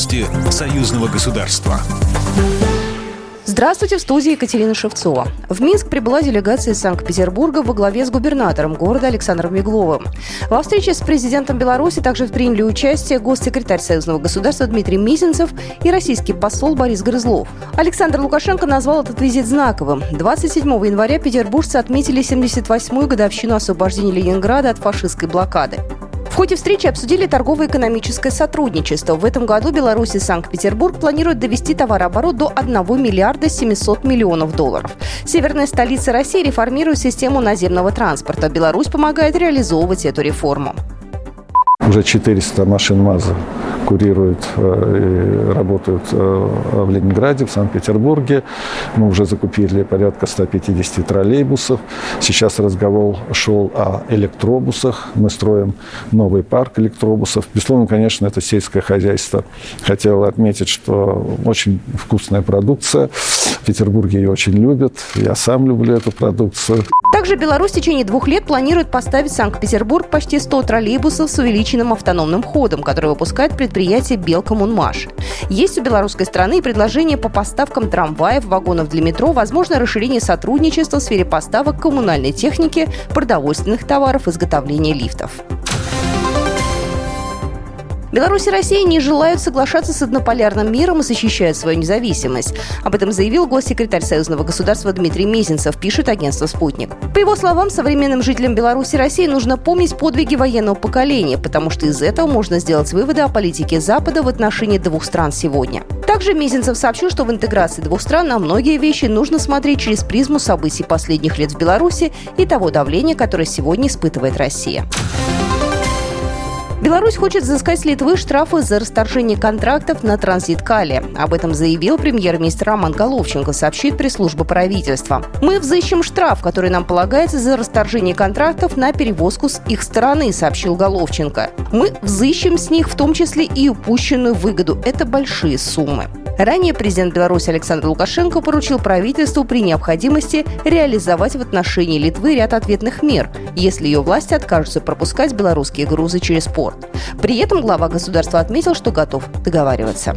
Новости союзного государства. Здравствуйте, в студии Екатерина Шевцова. В Минск прибыла делегация из Санкт-Петербурга во главе с губернатором города Александром Мегловым. Во встрече с президентом Беларуси также приняли участие госсекретарь Союзного государства Дмитрий Мизинцев и российский посол Борис Грызлов. Александр Лукашенко назвал этот визит знаковым. 27 января петербуржцы отметили 78-ю годовщину освобождения Ленинграда от фашистской блокады. В ходе встречи обсудили торгово-экономическое сотрудничество. В этом году Беларусь и Санкт-Петербург планируют довести товарооборот до 1 миллиарда 700 миллионов долларов. Северная столица России реформирует систему наземного транспорта. Беларусь помогает реализовывать эту реформу. Уже 400 машин МАЗа курируют э, и работают э, в Ленинграде, в Санкт-Петербурге. Мы уже закупили порядка 150 троллейбусов. Сейчас разговор шел о электробусах. Мы строим новый парк электробусов. Безусловно, конечно, это сельское хозяйство. Хотел отметить, что очень вкусная продукция. В Петербурге ее очень любят. Я сам люблю эту продукцию. Также Беларусь в течение двух лет планирует поставить в Санкт-Петербург почти 100 троллейбусов с увеличенным автономным ходом, которые выпускает предприятие «Белкоммунмаш». Есть у белорусской страны и предложение по поставкам трамваев, вагонов для метро, возможно расширение сотрудничества в сфере поставок коммунальной техники, продовольственных товаров, изготовления лифтов. Беларусь и Россия не желают соглашаться с однополярным миром и защищают свою независимость. Об этом заявил госсекретарь Союзного государства Дмитрий Мезенцев, пишет агентство «Спутник». По его словам, современным жителям Беларуси и России нужно помнить подвиги военного поколения, потому что из этого можно сделать выводы о политике Запада в отношении двух стран сегодня. Также Мезенцев сообщил, что в интеграции двух стран на многие вещи нужно смотреть через призму событий последних лет в Беларуси и того давления, которое сегодня испытывает Россия. Беларусь хочет взыскать с Литвы штрафы за расторжение контрактов на транзит калия. Об этом заявил премьер-министр Роман Головченко, сообщит пресс-служба правительства. «Мы взыщем штраф, который нам полагается за расторжение контрактов на перевозку с их стороны», сообщил Головченко. «Мы взыщем с них в том числе и упущенную выгоду. Это большие суммы». Ранее президент Беларуси Александр Лукашенко поручил правительству при необходимости реализовать в отношении Литвы ряд ответных мер, если ее власти откажутся пропускать белорусские грузы через порт. При этом глава государства отметил, что готов договариваться.